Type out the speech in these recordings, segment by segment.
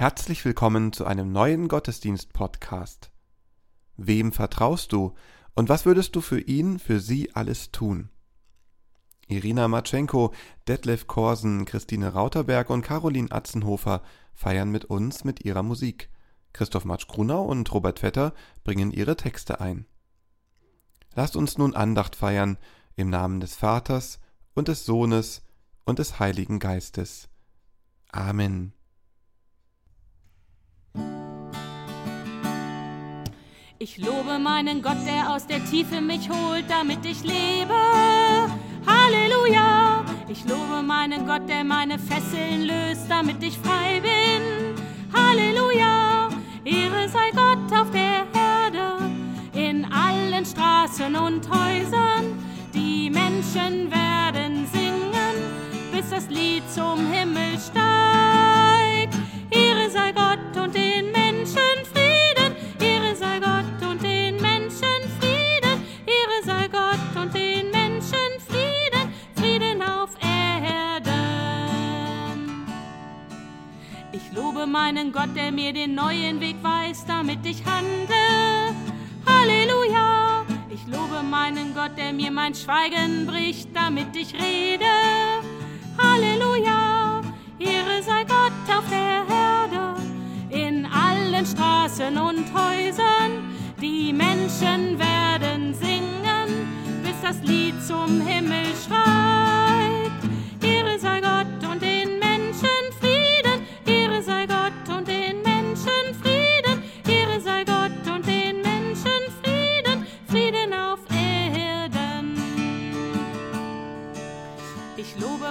Herzlich willkommen zu einem neuen Gottesdienst-Podcast. Wem vertraust du und was würdest du für ihn, für sie alles tun? Irina Matschenko, Detlef Korsen, Christine Rauterberg und Caroline Atzenhofer feiern mit uns mit ihrer Musik. Christoph Matsch-Grunau und Robert Vetter bringen ihre Texte ein. Lasst uns nun Andacht feiern im Namen des Vaters und des Sohnes und des Heiligen Geistes. Amen. Ich lobe meinen Gott, der aus der Tiefe mich holt, damit ich lebe. Halleluja! Ich lobe meinen Gott, der meine Fesseln löst, damit ich frei bin. Halleluja! Ehre sei Gott auf der Erde, in allen Straßen und Häusern. Die Menschen werden singen, bis das Lied zum Himmel steigt. Ehre sei Gott und den lobe meinen Gott, der mir den neuen Weg weist, damit ich handle. Halleluja! Ich lobe meinen Gott, der mir mein Schweigen bricht, damit ich rede. Halleluja! Ehre sei Gott auf der Erde, in allen Straßen und Häusern. Die Menschen werden singen, bis das Lied zum Himmel schreit.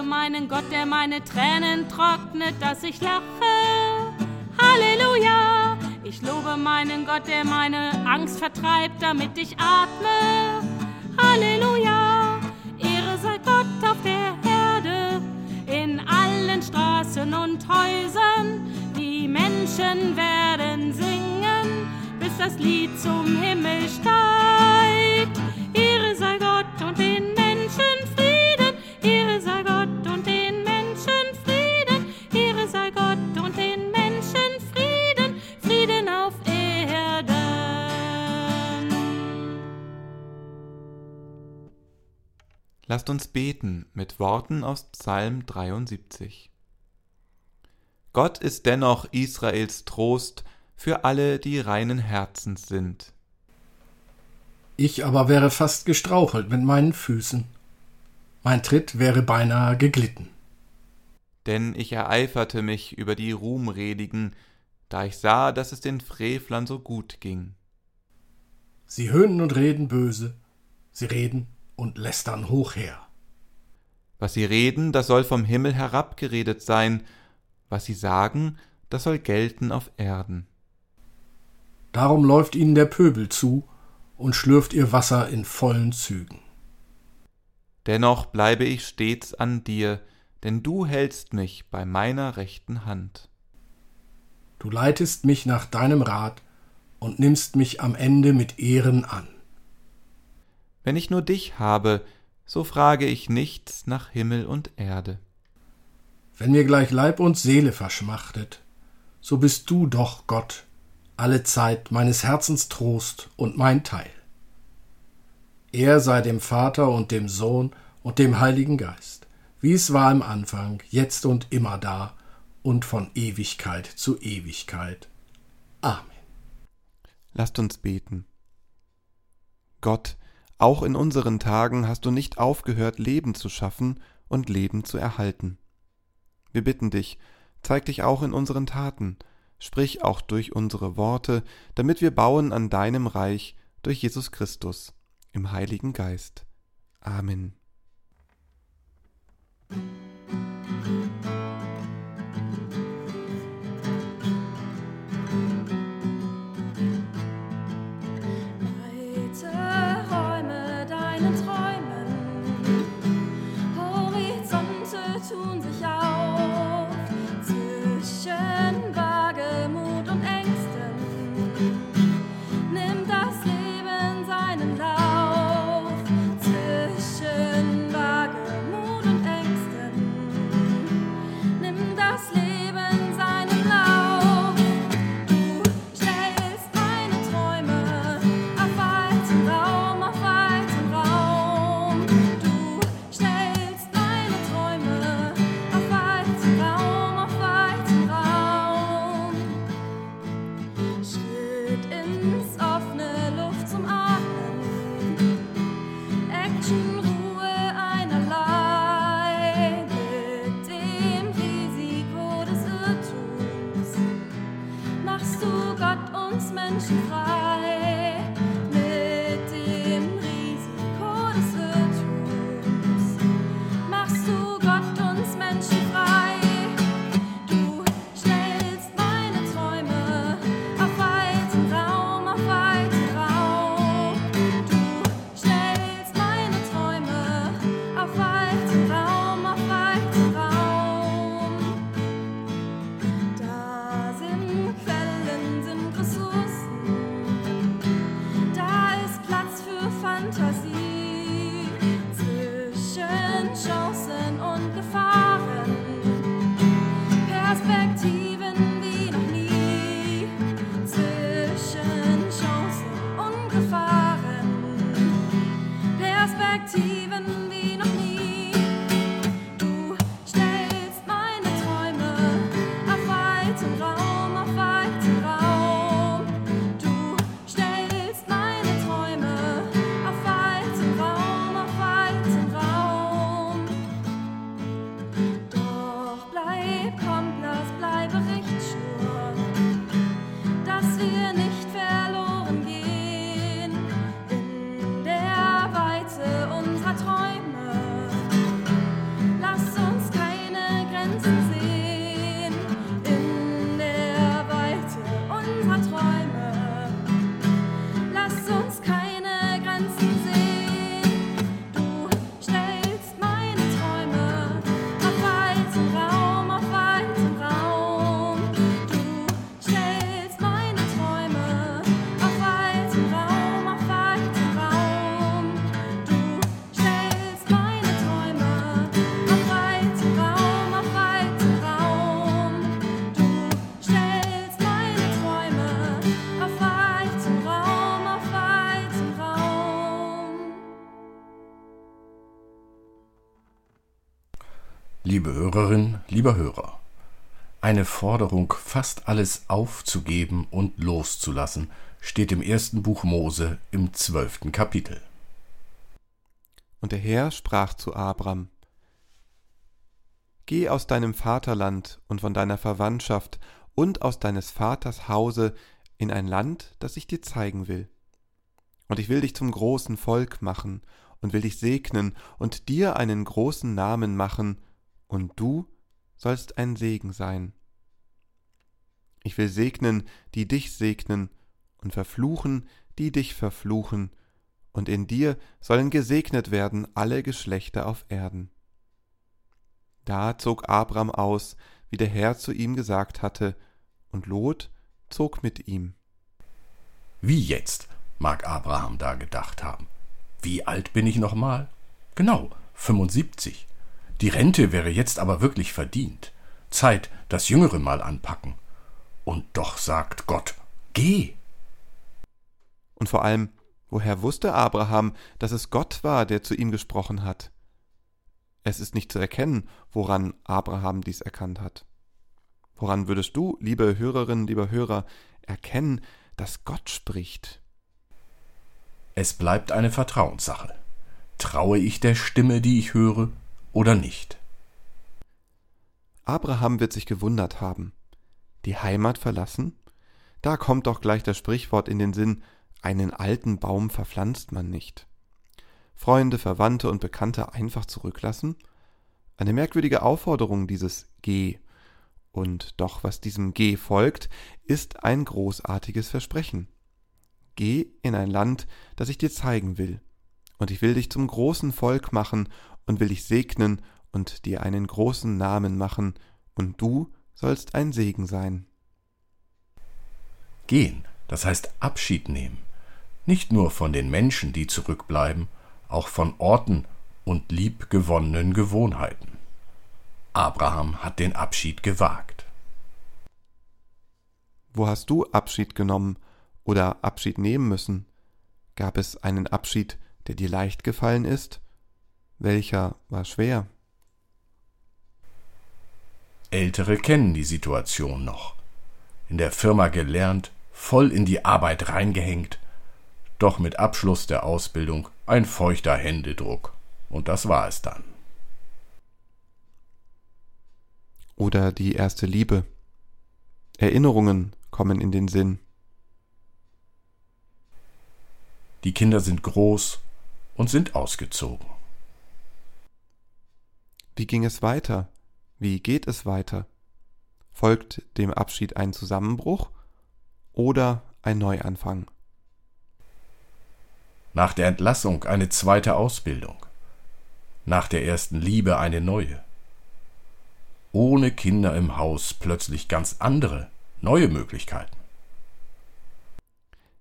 Meinen Gott, der meine Tränen trocknet, dass ich lache. Halleluja! Ich lobe meinen Gott, der meine Angst vertreibt, damit ich atme. Halleluja! Ehre sei Gott auf der Erde, in allen Straßen und Häusern. Die Menschen werden singen, bis das Lied zum Himmel steigt. Ehre sei Gott und den Menschen Lasst uns beten mit Worten aus Psalm 73. Gott ist dennoch Israels Trost für alle, die reinen Herzens sind. Ich aber wäre fast gestrauchelt mit meinen Füßen. Mein Tritt wäre beinahe geglitten. Denn ich ereiferte mich über die Ruhmredigen, da ich sah, dass es den Frevlern so gut ging. Sie höhnen und reden böse, sie reden und lästern hoch her. Was sie reden, das soll vom Himmel herabgeredet sein, was sie sagen, das soll gelten auf Erden. Darum läuft ihnen der Pöbel zu und schlürft ihr Wasser in vollen Zügen. Dennoch bleibe ich stets an dir, denn du hältst mich bei meiner rechten Hand. Du leitest mich nach deinem Rat und nimmst mich am Ende mit Ehren an. Wenn ich nur dich habe, so frage ich nichts nach Himmel und Erde. Wenn mir gleich Leib und Seele verschmachtet, so bist du doch Gott, alle Zeit meines Herzens Trost und mein Teil. Er sei dem Vater und dem Sohn und dem Heiligen Geist, wie es war im Anfang, jetzt und immer da und von Ewigkeit zu Ewigkeit. Amen. Lasst uns beten. Gott, auch in unseren Tagen hast du nicht aufgehört, Leben zu schaffen und Leben zu erhalten. Wir bitten dich, zeig dich auch in unseren Taten, sprich auch durch unsere Worte, damit wir bauen an deinem Reich durch Jesus Christus im Heiligen Geist. Amen. sleep. Even. Lieber Hörer, eine Forderung, fast alles aufzugeben und loszulassen, steht im ersten Buch Mose im zwölften Kapitel. Und der Herr sprach zu Abram, Geh aus deinem Vaterland und von deiner Verwandtschaft und aus deines Vaters Hause in ein Land, das ich dir zeigen will. Und ich will dich zum großen Volk machen und will dich segnen und dir einen großen Namen machen, und du sollst ein Segen sein. Ich will segnen, die dich segnen, und verfluchen, die dich verfluchen, und in dir sollen gesegnet werden alle Geschlechter auf Erden. Da zog Abram aus, wie der Herr zu ihm gesagt hatte, und Lot zog mit ihm. Wie jetzt, mag Abraham da gedacht haben. Wie alt bin ich nochmal? Genau, 75. Die Rente wäre jetzt aber wirklich verdient. Zeit, das Jüngere mal anpacken. Und doch sagt Gott, geh. Und vor allem, woher wusste Abraham, dass es Gott war, der zu ihm gesprochen hat? Es ist nicht zu erkennen, woran Abraham dies erkannt hat. Woran würdest du, liebe Hörerinnen, lieber Hörer, erkennen, dass Gott spricht? Es bleibt eine Vertrauenssache. Traue ich der Stimme, die ich höre, oder nicht? Abraham wird sich gewundert haben. Die Heimat verlassen? Da kommt doch gleich das Sprichwort in den Sinn, einen alten Baum verpflanzt man nicht. Freunde, Verwandte und Bekannte einfach zurücklassen? Eine merkwürdige Aufforderung dieses Geh. Und doch, was diesem Geh folgt, ist ein großartiges Versprechen. Geh in ein Land, das ich dir zeigen will, und ich will dich zum großen Volk machen und will dich segnen und dir einen großen Namen machen, und du sollst ein Segen sein. Gehen, das heißt Abschied nehmen. Nicht nur von den Menschen, die zurückbleiben, auch von Orten und liebgewonnenen Gewohnheiten. Abraham hat den Abschied gewagt. Wo hast du Abschied genommen oder Abschied nehmen müssen? Gab es einen Abschied, der dir leicht gefallen ist? Welcher war schwer? Ältere kennen die Situation noch. In der Firma gelernt, voll in die Arbeit reingehängt, doch mit Abschluss der Ausbildung ein feuchter Händedruck. Und das war es dann. Oder die erste Liebe. Erinnerungen kommen in den Sinn. Die Kinder sind groß und sind ausgezogen. Wie ging es weiter? Wie geht es weiter? Folgt dem Abschied ein Zusammenbruch oder ein Neuanfang? Nach der Entlassung eine zweite Ausbildung. Nach der ersten Liebe eine neue. Ohne Kinder im Haus plötzlich ganz andere, neue Möglichkeiten.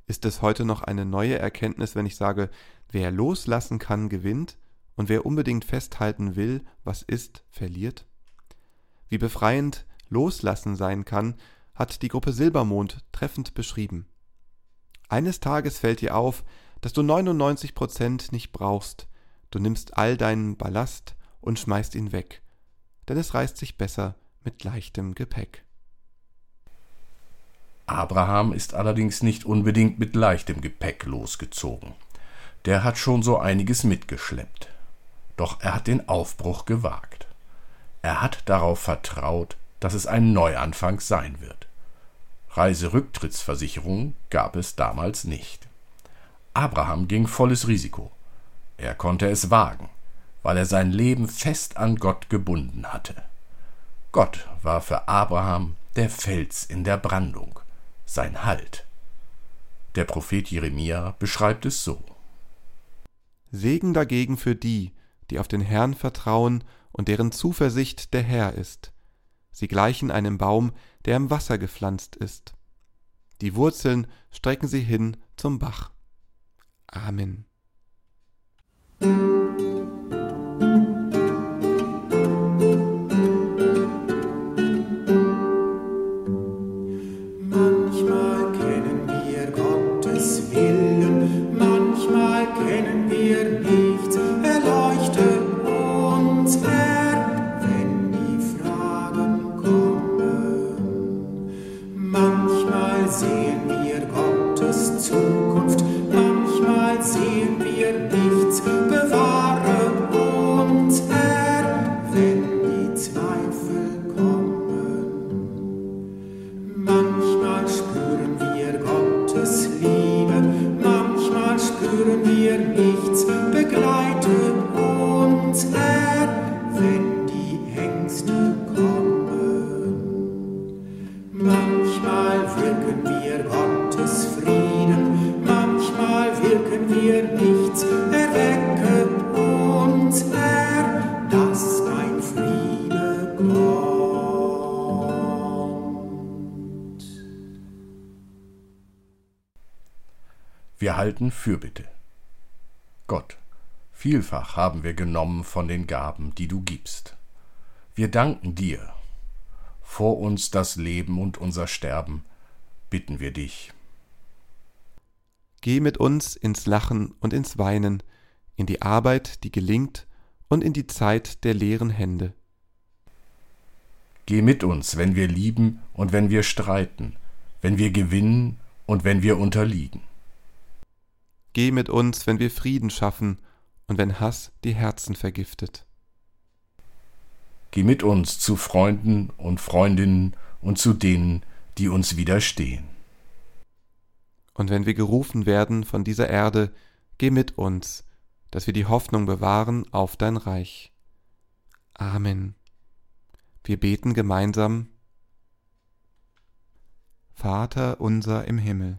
Ist es heute noch eine neue Erkenntnis, wenn ich sage, wer loslassen kann, gewinnt und wer unbedingt festhalten will, was ist, verliert? Wie befreiend Loslassen sein kann, hat die Gruppe Silbermond treffend beschrieben. Eines Tages fällt dir auf, dass du 99 Prozent nicht brauchst, du nimmst all deinen Ballast und schmeißt ihn weg, denn es reißt sich besser mit leichtem Gepäck. Abraham ist allerdings nicht unbedingt mit leichtem Gepäck losgezogen. Der hat schon so einiges mitgeschleppt. Doch er hat den Aufbruch gewagt. Er hat darauf vertraut, dass es ein Neuanfang sein wird. Reiserücktrittsversicherung gab es damals nicht. Abraham ging volles Risiko. Er konnte es wagen, weil er sein Leben fest an Gott gebunden hatte. Gott war für Abraham der Fels in der Brandung, sein Halt. Der Prophet Jeremia beschreibt es so. Segen dagegen für die, die auf den Herrn vertrauen und deren Zuversicht der Herr ist. Sie gleichen einem Baum, der im Wasser gepflanzt ist. Die Wurzeln strecken sie hin zum Bach. Amen. Wir halten Fürbitte. Gott, vielfach haben wir genommen von den Gaben, die du gibst. Wir danken dir. Vor uns das Leben und unser Sterben, bitten wir dich. Geh mit uns ins Lachen und ins Weinen, in die Arbeit, die gelingt, und in die Zeit der leeren Hände. Geh mit uns, wenn wir lieben und wenn wir streiten, wenn wir gewinnen und wenn wir unterliegen. Geh mit uns, wenn wir Frieden schaffen und wenn Hass die Herzen vergiftet. Geh mit uns zu Freunden und Freundinnen und zu denen, die uns widerstehen. Und wenn wir gerufen werden von dieser Erde, geh mit uns, dass wir die Hoffnung bewahren auf dein Reich. Amen. Wir beten gemeinsam. Vater unser im Himmel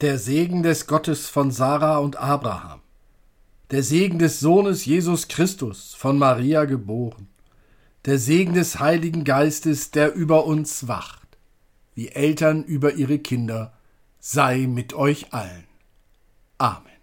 der Segen des Gottes von Sarah und Abraham, der Segen des Sohnes Jesus Christus von Maria geboren, der Segen des Heiligen Geistes, der über uns wacht, wie Eltern über ihre Kinder, sei mit euch allen. Amen.